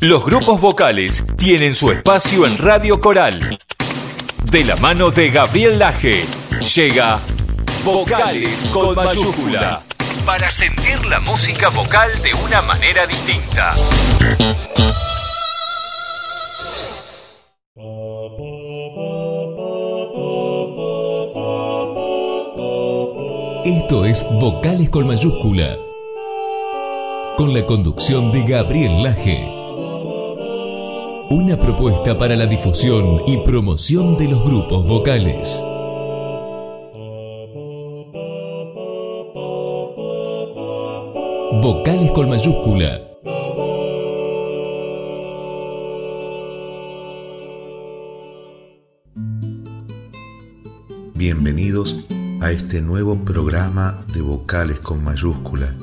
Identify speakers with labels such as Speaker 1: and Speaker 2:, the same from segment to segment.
Speaker 1: Los grupos vocales tienen su espacio en Radio Coral. De la mano de Gabriel Laje, llega Vocales con mayúscula. Para sentir la música vocal de una manera distinta. Esto es Vocales con mayúscula. Con la conducción de Gabriel Laje. Una propuesta para la difusión y promoción de los grupos vocales. Vocales con mayúscula.
Speaker 2: Bienvenidos a este nuevo programa de vocales con mayúscula.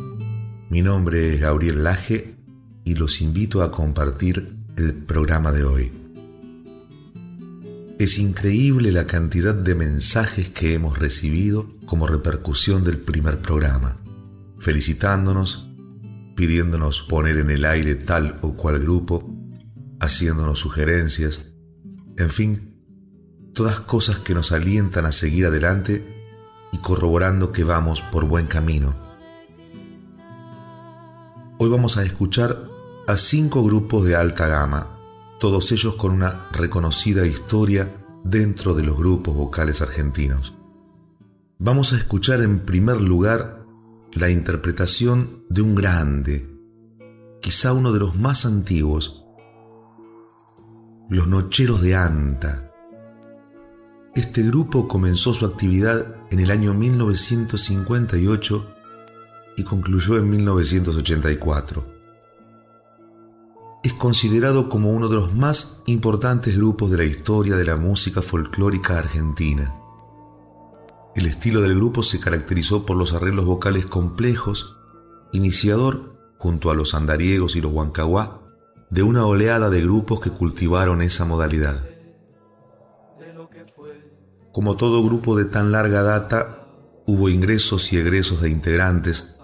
Speaker 2: Mi nombre es Gabriel Laje y los invito a compartir el programa de hoy. Es increíble la cantidad de mensajes que hemos recibido como repercusión del primer programa, felicitándonos, pidiéndonos poner en el aire tal o cual grupo, haciéndonos sugerencias, en fin, todas cosas que nos alientan a seguir adelante y corroborando que vamos por buen camino. Hoy vamos a escuchar a cinco grupos de alta gama, todos ellos con una reconocida historia dentro de los grupos vocales argentinos. Vamos a escuchar en primer lugar la interpretación de un grande, quizá uno de los más antiguos, Los Nocheros de Anta, este grupo comenzó su actividad en el año 1958 y concluyó en 1984. Es considerado como uno de los más importantes grupos de la historia de la música folclórica argentina. El estilo del grupo se caracterizó por los arreglos vocales complejos, iniciador, junto a los andariegos y los huancahuá, de una oleada de grupos que cultivaron esa modalidad. Como todo grupo de tan larga data, hubo ingresos y egresos de integrantes.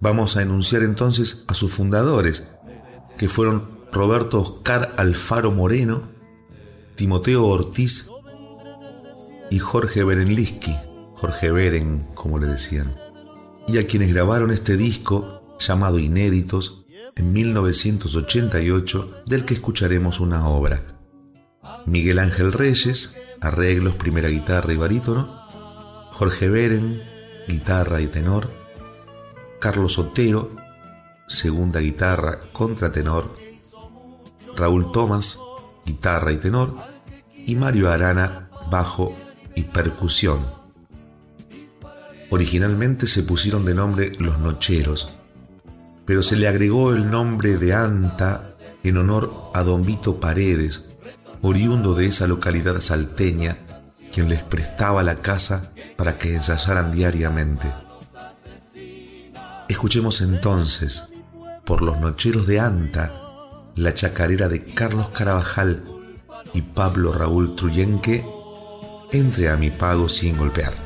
Speaker 2: Vamos a enunciar entonces a sus fundadores, que fueron Roberto Oscar Alfaro Moreno, Timoteo Ortiz y Jorge Berenliski, Jorge Beren, como le decían, y a quienes grabaron este disco llamado Inéditos en 1988, del que escucharemos una obra. Miguel Ángel Reyes, arreglos, primera guitarra y barítono, Jorge Beren, guitarra y tenor, Carlos Otero, segunda guitarra, contratenor, Raúl Tomás, guitarra y tenor, y Mario Arana, bajo y percusión. Originalmente se pusieron de nombre Los Nocheros, pero se le agregó el nombre de Anta en honor a Don Vito Paredes, oriundo de esa localidad salteña, quien les prestaba la casa para que ensayaran diariamente. Escuchemos entonces, por los nocheros de Anta, la chacarera de Carlos Carabajal y Pablo Raúl Truyenque, entre a mi pago sin golpear.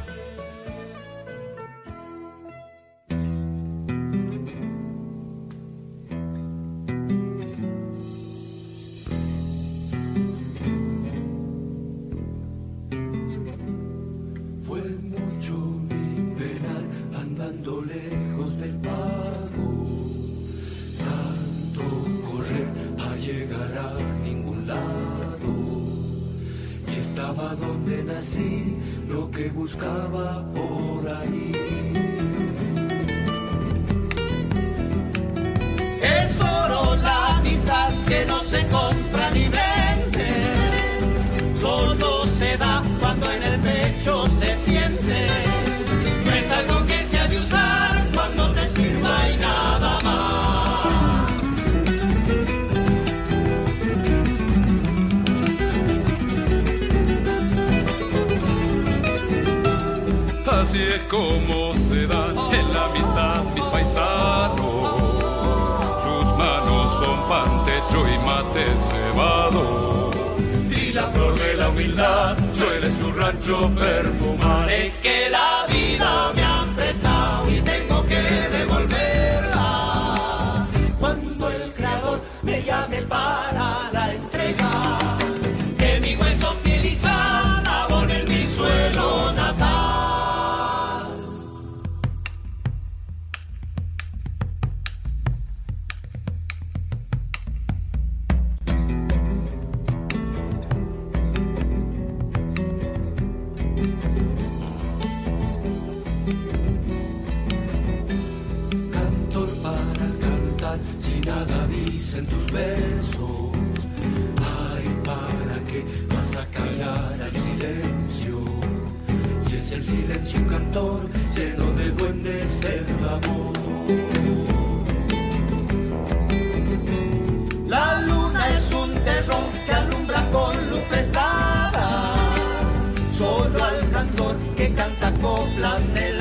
Speaker 3: mucho se siente. No es algo que se ha de usar cuando te sirva y nada más. Así es como se da en la amistad mis paisanos. Sus manos son pan,
Speaker 4: techo y mate cebado
Speaker 3: la flor de la humildad
Speaker 4: suele su rancho perfumar.
Speaker 3: Es que la vida me han prestado y tengo que devolverla. Cuando el creador me llame para dicen tus versos. Ay, ¿para qué vas a callar al silencio? Si es el silencio cantor lleno de duendes el amor. La luna es un terrón que alumbra con luz prestada. Solo al cantor que canta coplas del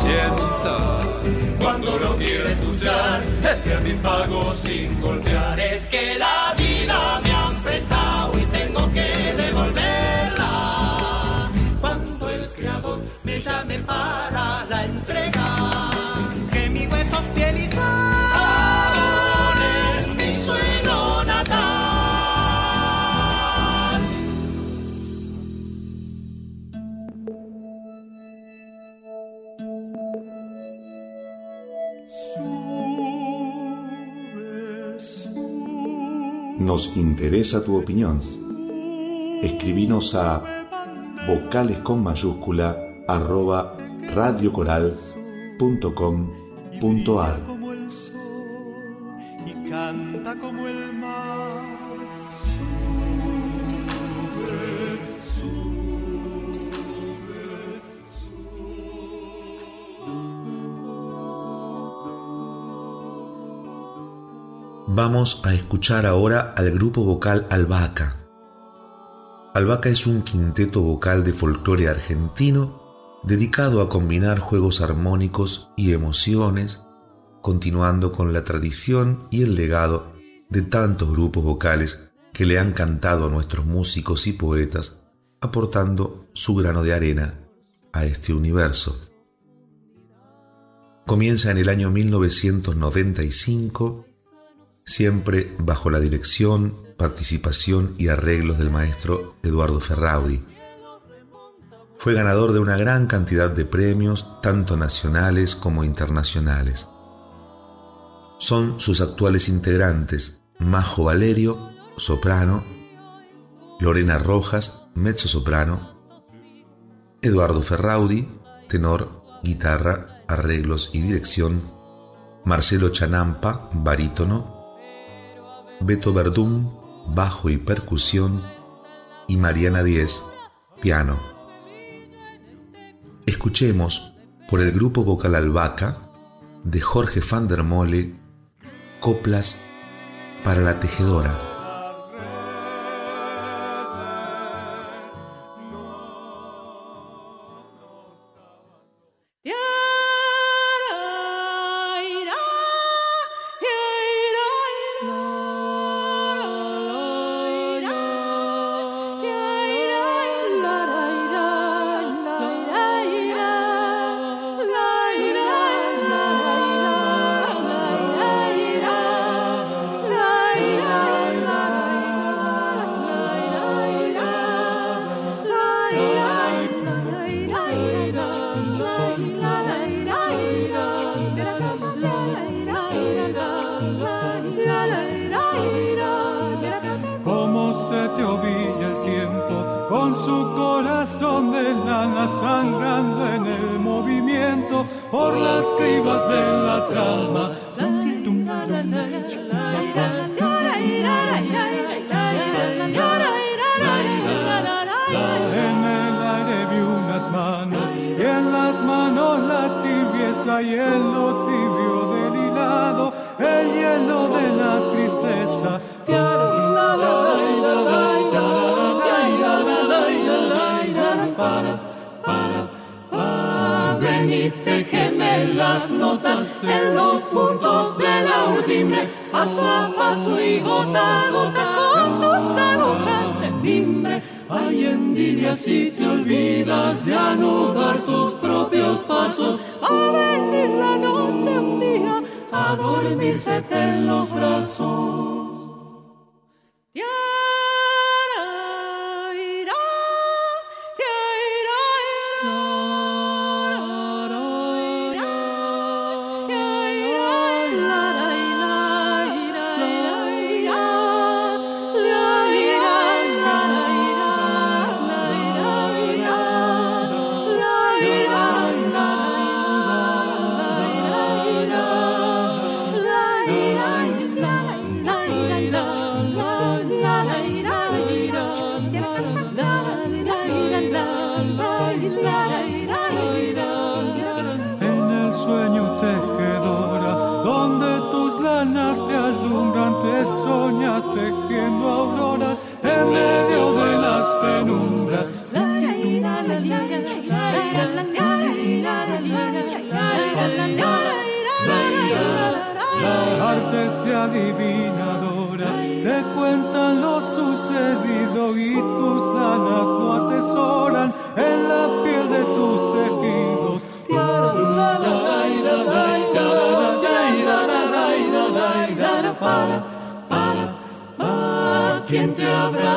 Speaker 4: sienta.
Speaker 3: Cuando lo quiero escuchar, el que a mí pago sin golpear es que la vida me
Speaker 2: Nos interesa tu opinión. Escribinos a vocales con mayúscula arroba radiocoral.com.ar
Speaker 3: y canta como el
Speaker 2: Vamos a escuchar ahora al grupo vocal Albahaca. Albahaca es un quinteto vocal de folclore argentino dedicado a combinar juegos armónicos y emociones, continuando con la tradición y el legado de tantos grupos vocales que le han cantado a nuestros músicos y poetas, aportando su grano de arena a este universo. Comienza en el año 1995 siempre bajo la dirección, participación y arreglos del maestro Eduardo Ferraudi. Fue ganador de una gran cantidad de premios, tanto nacionales como internacionales. Son sus actuales integrantes Majo Valerio, soprano, Lorena Rojas, mezzo-soprano, Eduardo Ferraudi, tenor, guitarra, arreglos y dirección, Marcelo Chanampa, barítono, Beto Verdún, bajo y percusión, y Mariana Díez, piano. Escuchemos por el grupo vocal Albaca de Jorge van der Mole, Coplas para la Tejedora.
Speaker 5: Cómo se te ovilla el tiempo con su corazón de lana sangrando en el movimiento por las cribas de la trama. En el aire vi unas manos y en las manos la tibieza y en lo tibio del hilado el hielo de
Speaker 6: las notas en los puntos de la urdimbre, paso a paso y gota a gota con tus agujas de mimbre. Hay envidia si te olvidas de anudar tus propios pasos. a venir la noche un día a dormirse en los brazos.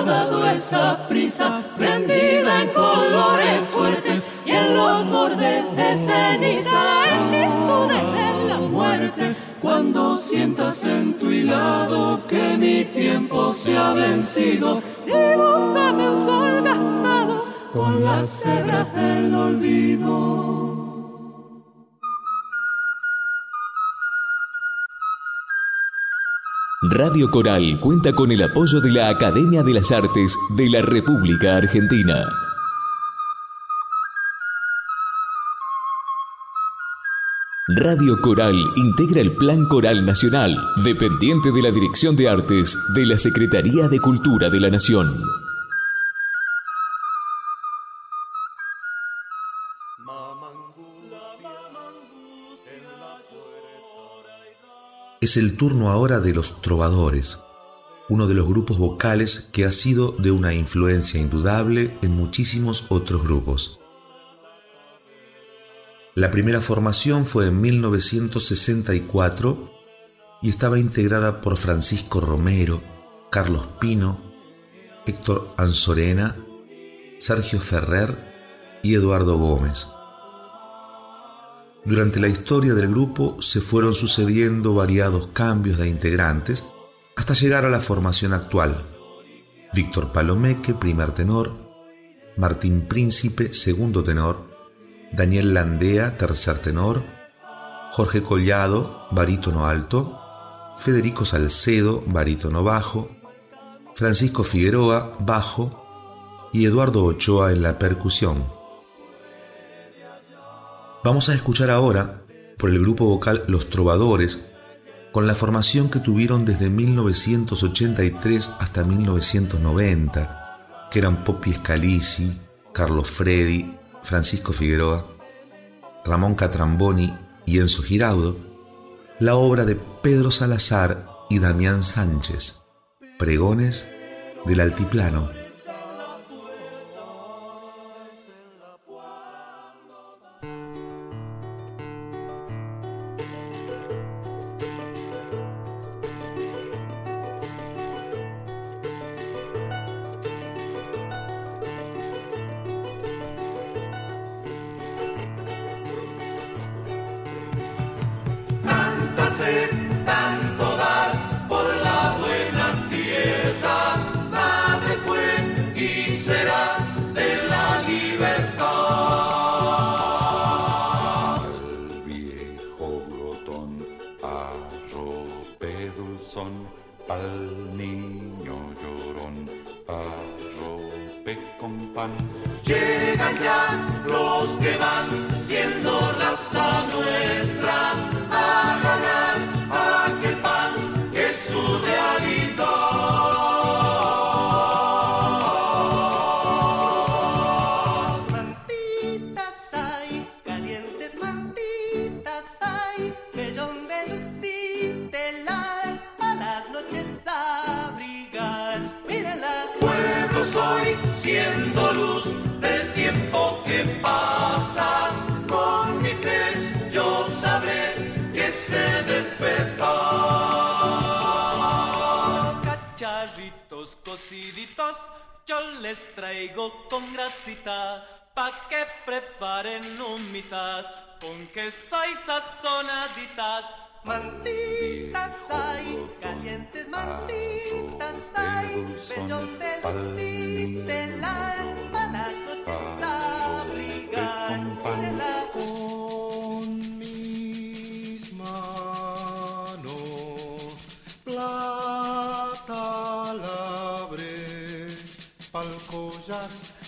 Speaker 6: dado esa prisa, rendida en colores fuertes y en los bordes de ceniza, actitudes de la muerte. Cuando sientas en tu hilado que mi tiempo se ha vencido, dibújame un sol gastado con las hebras del olvido.
Speaker 1: Radio Coral cuenta con el apoyo de la Academia de las Artes de la República Argentina. Radio Coral integra el Plan Coral Nacional, dependiente de la Dirección de Artes de la Secretaría de Cultura de la Nación.
Speaker 2: Es el turno ahora de los trovadores, uno de los grupos vocales que ha sido de una influencia indudable en muchísimos otros grupos. La primera formación fue en 1964 y estaba integrada por Francisco Romero, Carlos Pino, Héctor Anzorena, Sergio Ferrer y Eduardo Gómez. Durante la historia del grupo se fueron sucediendo variados cambios de integrantes hasta llegar a la formación actual. Víctor Palomeque, primer tenor, Martín Príncipe, segundo tenor, Daniel Landea, tercer tenor, Jorge Collado, barítono alto, Federico Salcedo, barítono bajo, Francisco Figueroa, bajo, y Eduardo Ochoa en la percusión. Vamos a escuchar ahora por el grupo vocal Los Trovadores, con la formación que tuvieron desde 1983 hasta 1990, que eran Poppy Scalisi, Carlos Freddi, Francisco Figueroa, Ramón Catramboni y Enzo Giraudo, la obra de Pedro Salazar y Damián Sánchez, Pregones del Altiplano
Speaker 7: arrope con
Speaker 8: pan. Llegan
Speaker 9: ya los que van siendo las
Speaker 8: con
Speaker 7: grasita pa' que preparen humitas con queso y sazonaditas.
Speaker 8: Mantitas hay,
Speaker 9: calientes mantitas hay, bellón de lucitelar, love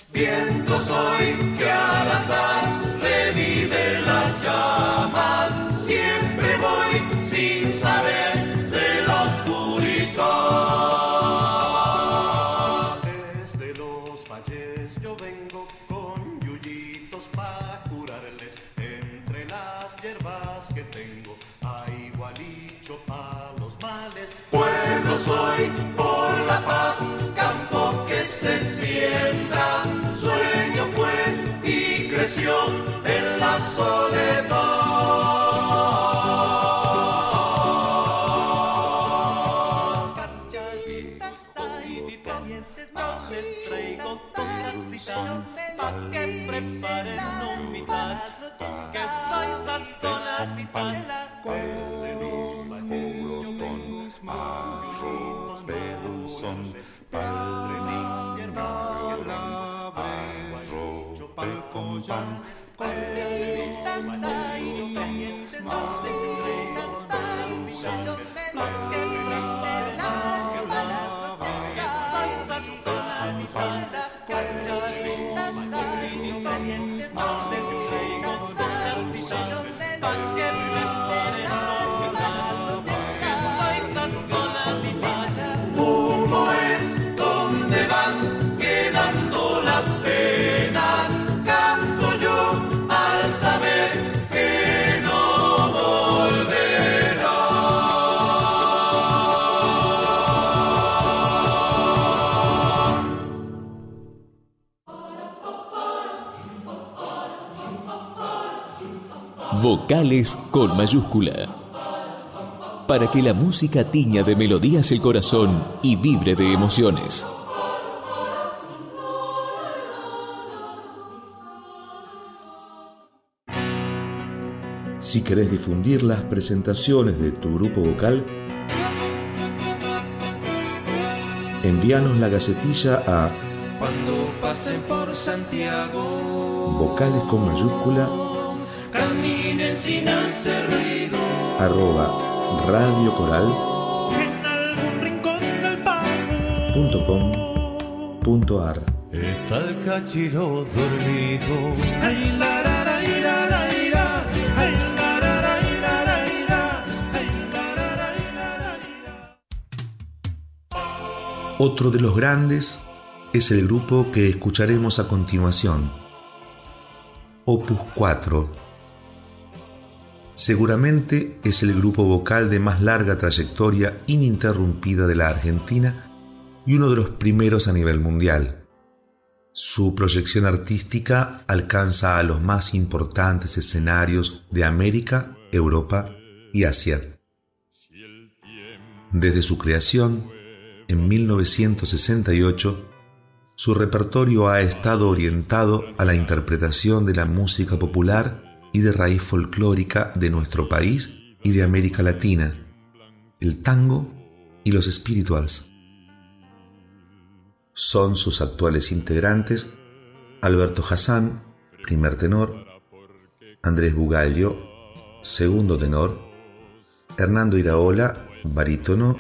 Speaker 1: Vocales con mayúscula. Para que la música tiña de melodías el corazón y vibre de emociones.
Speaker 2: Si querés difundir las presentaciones de tu grupo vocal, envíanos la gacetilla a
Speaker 10: Cuando pasen por Santiago,
Speaker 2: vocales con mayúscula
Speaker 10: sin hacer ruido.
Speaker 2: arroba radiocoral
Speaker 8: En algún rincón del pago
Speaker 2: punto com punto ar.
Speaker 10: Está el cachilo dormido.
Speaker 8: Ay, la, ra, ra, ira, ra, ira. Ay, la, ra, ira, ra, ira. Ay, la, ira.
Speaker 2: Otro de los grandes es el grupo que escucharemos a continuación, Opus 4. Seguramente es el grupo vocal de más larga trayectoria ininterrumpida de la Argentina y uno de los primeros a nivel mundial. Su proyección artística alcanza a los más importantes escenarios de América, Europa y Asia. Desde su creación, en 1968, su repertorio ha estado orientado a la interpretación de la música popular y de raíz folclórica de nuestro país y de América Latina, el tango y los spirituals. Son sus actuales integrantes Alberto Hassan, primer tenor, Andrés Bugallo, segundo tenor, Hernando Iraola, barítono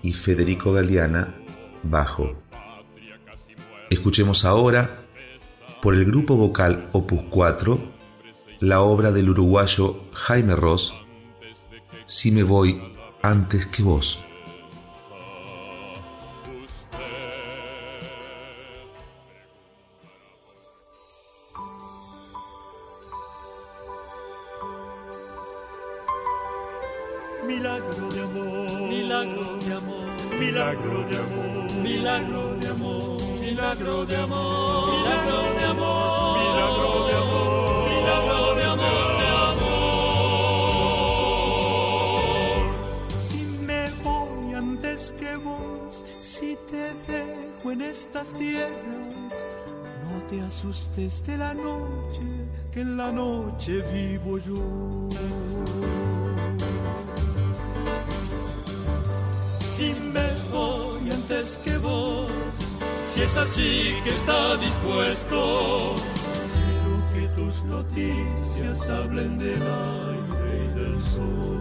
Speaker 2: y Federico Galeana, bajo. Escuchemos ahora, por el grupo vocal Opus 4, la obra del uruguayo Jaime Ross, Si me voy antes que vos.
Speaker 7: Milagro de amor,
Speaker 11: milagro de amor,
Speaker 7: milagro de amor,
Speaker 11: milagro de amor, milagro de amor, milagro de amor.
Speaker 7: Estas tierras, no te asustes de la noche, que en la noche vivo yo.
Speaker 11: Si me voy antes que vos, si es así que está dispuesto,
Speaker 7: Quiero que tus noticias hablen del aire y del sol.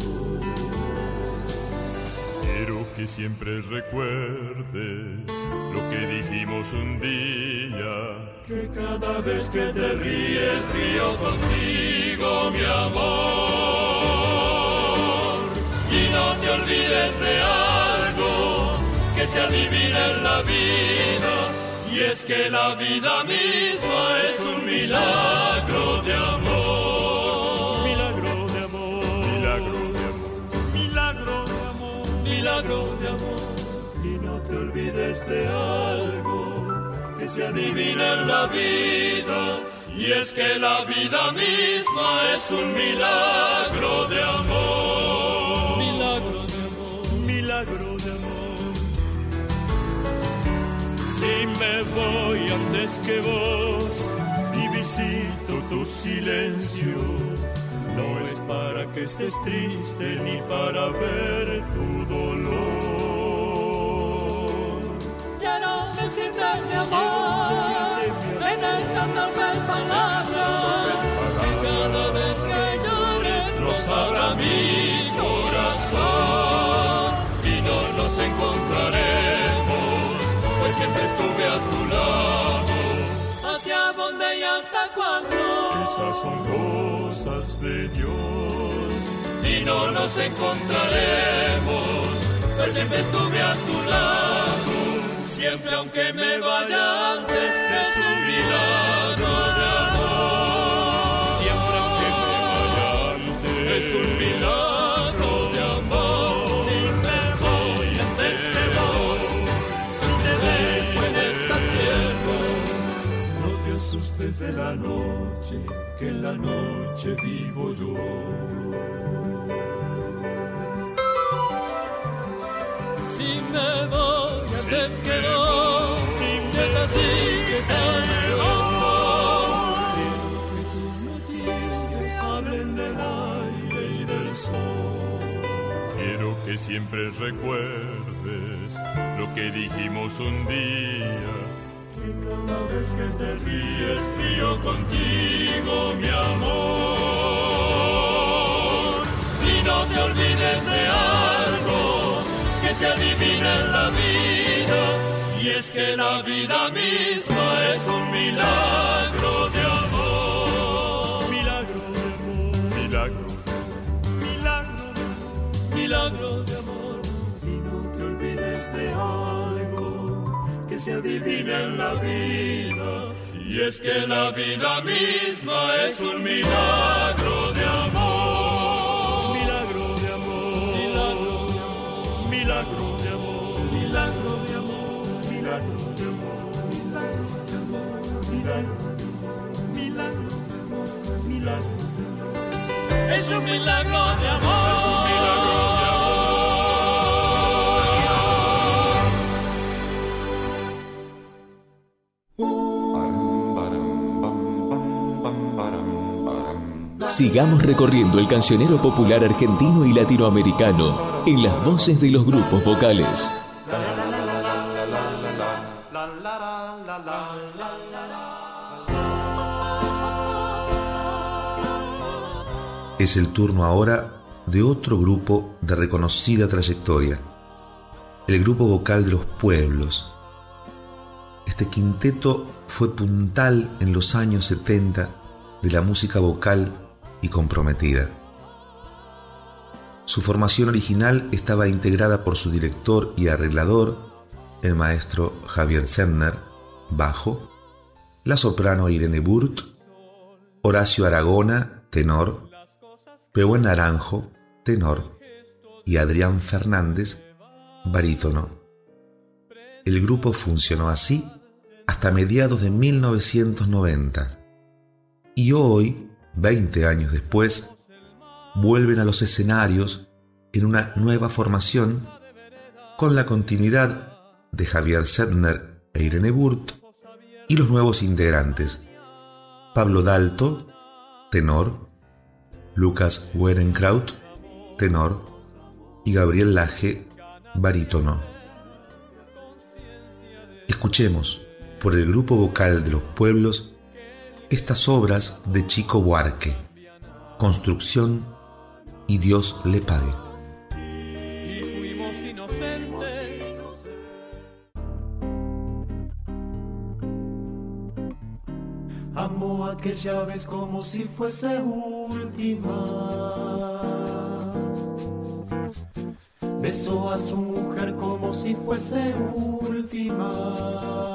Speaker 12: Que siempre recuerdes lo que dijimos un día.
Speaker 7: Que cada vez que te ríes,
Speaker 11: río contigo, mi amor. Y no te olvides de algo que se adivina en la vida. Y es que la vida misma es un milagro de amor.
Speaker 7: Milagro de amor. y no te olvides de algo
Speaker 11: que se adivina en la vida. Y es que la vida misma es un milagro de amor. Milagro de amor.
Speaker 7: milagro de amor. Si me voy antes que vos y visito tu silencio, no es para que estés triste ni para ver tu dolor.
Speaker 11: Quiero decirte mi amor en esta torpe palabra que cada vez que llores lo sabrá mi corazón y no nos encontraremos pues siempre estuve a tu lado hacia dónde y hasta cuándo
Speaker 7: Esas son cosas de.
Speaker 11: Y no nos encontraremos, pues siempre estuve a tu lado. Siempre aunque me vaya antes es un milagro de amor.
Speaker 7: Siempre aunque me vaya antes.
Speaker 11: Es un milagro te
Speaker 7: asustes de la noche, que en la noche vivo yo.
Speaker 11: Si me voy antes que vos, si es así que estás
Speaker 7: Que tus noticias hablen del aire y del sol.
Speaker 12: Quiero que siempre recuerdes lo que dijimos un día.
Speaker 7: Cada vez que te ríes,
Speaker 11: río contigo, mi amor. Y no te olvides de algo que se adivina en la vida. Y es que la vida misma es un milagro
Speaker 7: se adivina en la vida.
Speaker 11: Y es que la vida misma es un milagro de amor.
Speaker 7: Milagro de amor,
Speaker 11: Milagro de amor.
Speaker 7: milagro de amor,
Speaker 11: Milagro de amor.
Speaker 7: milagro de amor, milagro de amor, milagro de amor, milagro de amor, milagro de amor.
Speaker 11: Es un milagro de amor.
Speaker 1: Sigamos recorriendo el cancionero popular argentino y latinoamericano en las voces de los grupos vocales.
Speaker 2: Es el turno ahora de otro grupo de reconocida trayectoria, el grupo vocal de los pueblos. Este quinteto fue puntal en los años 70 de la música vocal comprometida. Su formación original estaba integrada por su director y arreglador, el maestro Javier Zentner, bajo, la soprano Irene Burt, Horacio Aragona, tenor, Pehuen Naranjo, tenor, y Adrián Fernández, barítono. El grupo funcionó así hasta mediados de 1990 y hoy, 20 años después, vuelven a los escenarios en una nueva formación con la continuidad de Javier Sedner e Irene Burt y los nuevos integrantes Pablo Dalto, tenor, Lucas Werenkraut, tenor, y Gabriel Laje, barítono. Escuchemos por el grupo vocal de los pueblos estas obras de Chico Buarque, Construcción y Dios le pague.
Speaker 13: Amo aquella vez como si fuese última. Besó a su mujer como si fuese última.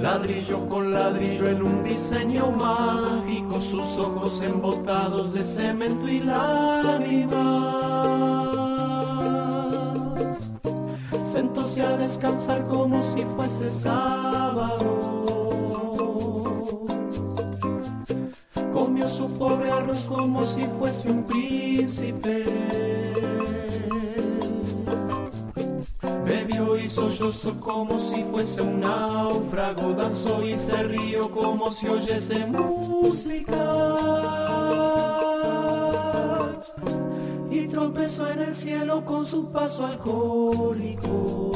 Speaker 13: Ladrillo con ladrillo en un diseño mágico, sus ojos embotados de cemento y lágrimas sentóse a descansar como si fuese sábado. Comió su pobre arroz como si fuese un príncipe. Como si fuese un náufrago. Danzó y se rió como si oyese música. y tropezó en el cielo con su paso alcohólico.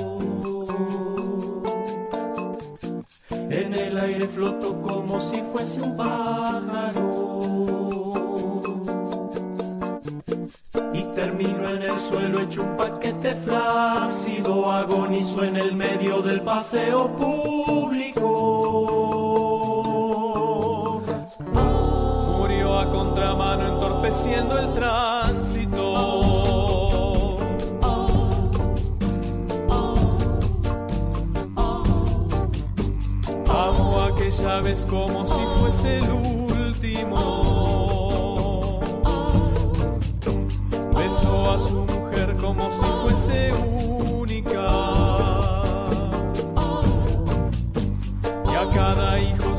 Speaker 13: En el aire flotó como si fuese un pájaro. Agonizó en el medio del paseo público.
Speaker 7: Murió a contramano entorpeciendo el tránsito. Amo aquella vez como si fuese el último. Besó a su mujer como si fuese única.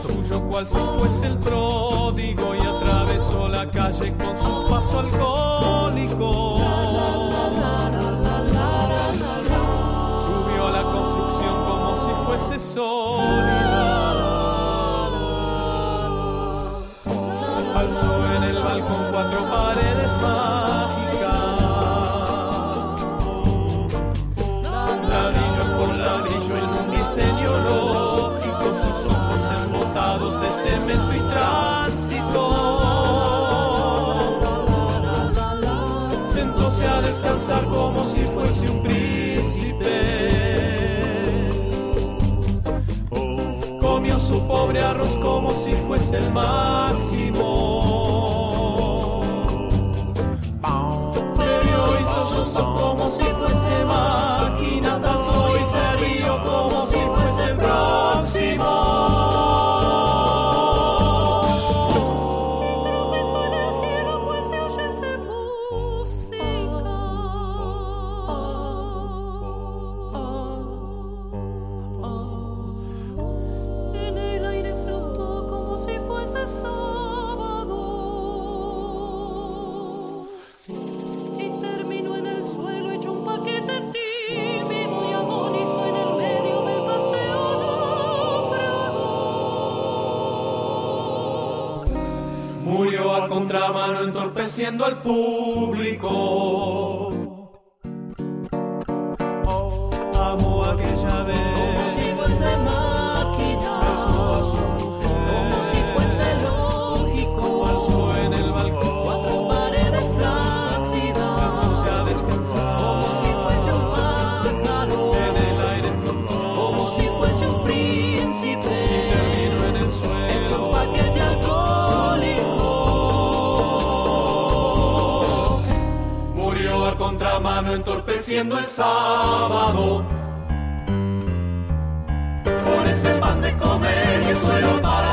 Speaker 7: Suyo cual si fuese el pródigo y atravesó la calle con su paso alcohólico. Subió la construcción como si fuese sólida. Como si fuese un príncipe. Comió su pobre arroz como si fuese el máximo. Bebió y sollozó como si fuese máquina, danzó y se rió como si fuese
Speaker 13: entorpeciendo al público.
Speaker 7: Entorpeciendo el sábado. Por ese pan de comer y el suelo para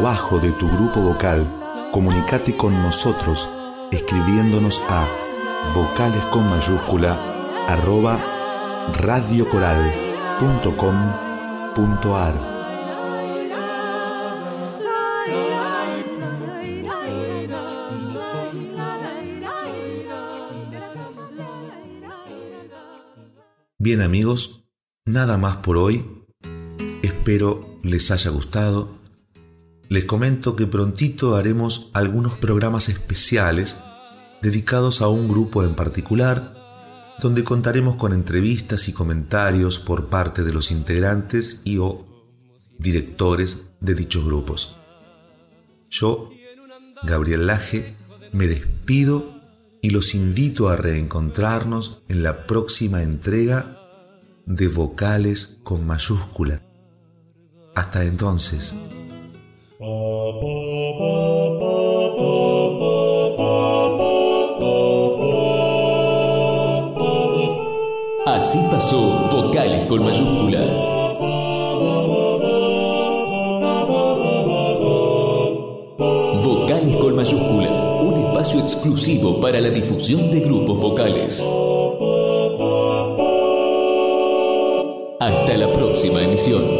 Speaker 2: trabajo de tu grupo vocal, comunícate con nosotros escribiéndonos a vocales con mayúscula arroba radiocoral.com.ar. Bien amigos, nada más por hoy. Espero les haya gustado. Les comento que prontito haremos algunos programas especiales dedicados a un grupo en particular, donde contaremos con entrevistas y comentarios por parte de los integrantes y o directores de dichos grupos. Yo, Gabriel Laje, me despido y los invito a reencontrarnos en la próxima entrega de Vocales con mayúscula. Hasta entonces.
Speaker 1: Así pasó Vocales con mayúscula. Vocales con mayúscula, un espacio exclusivo para la difusión de grupos vocales. Hasta la próxima emisión.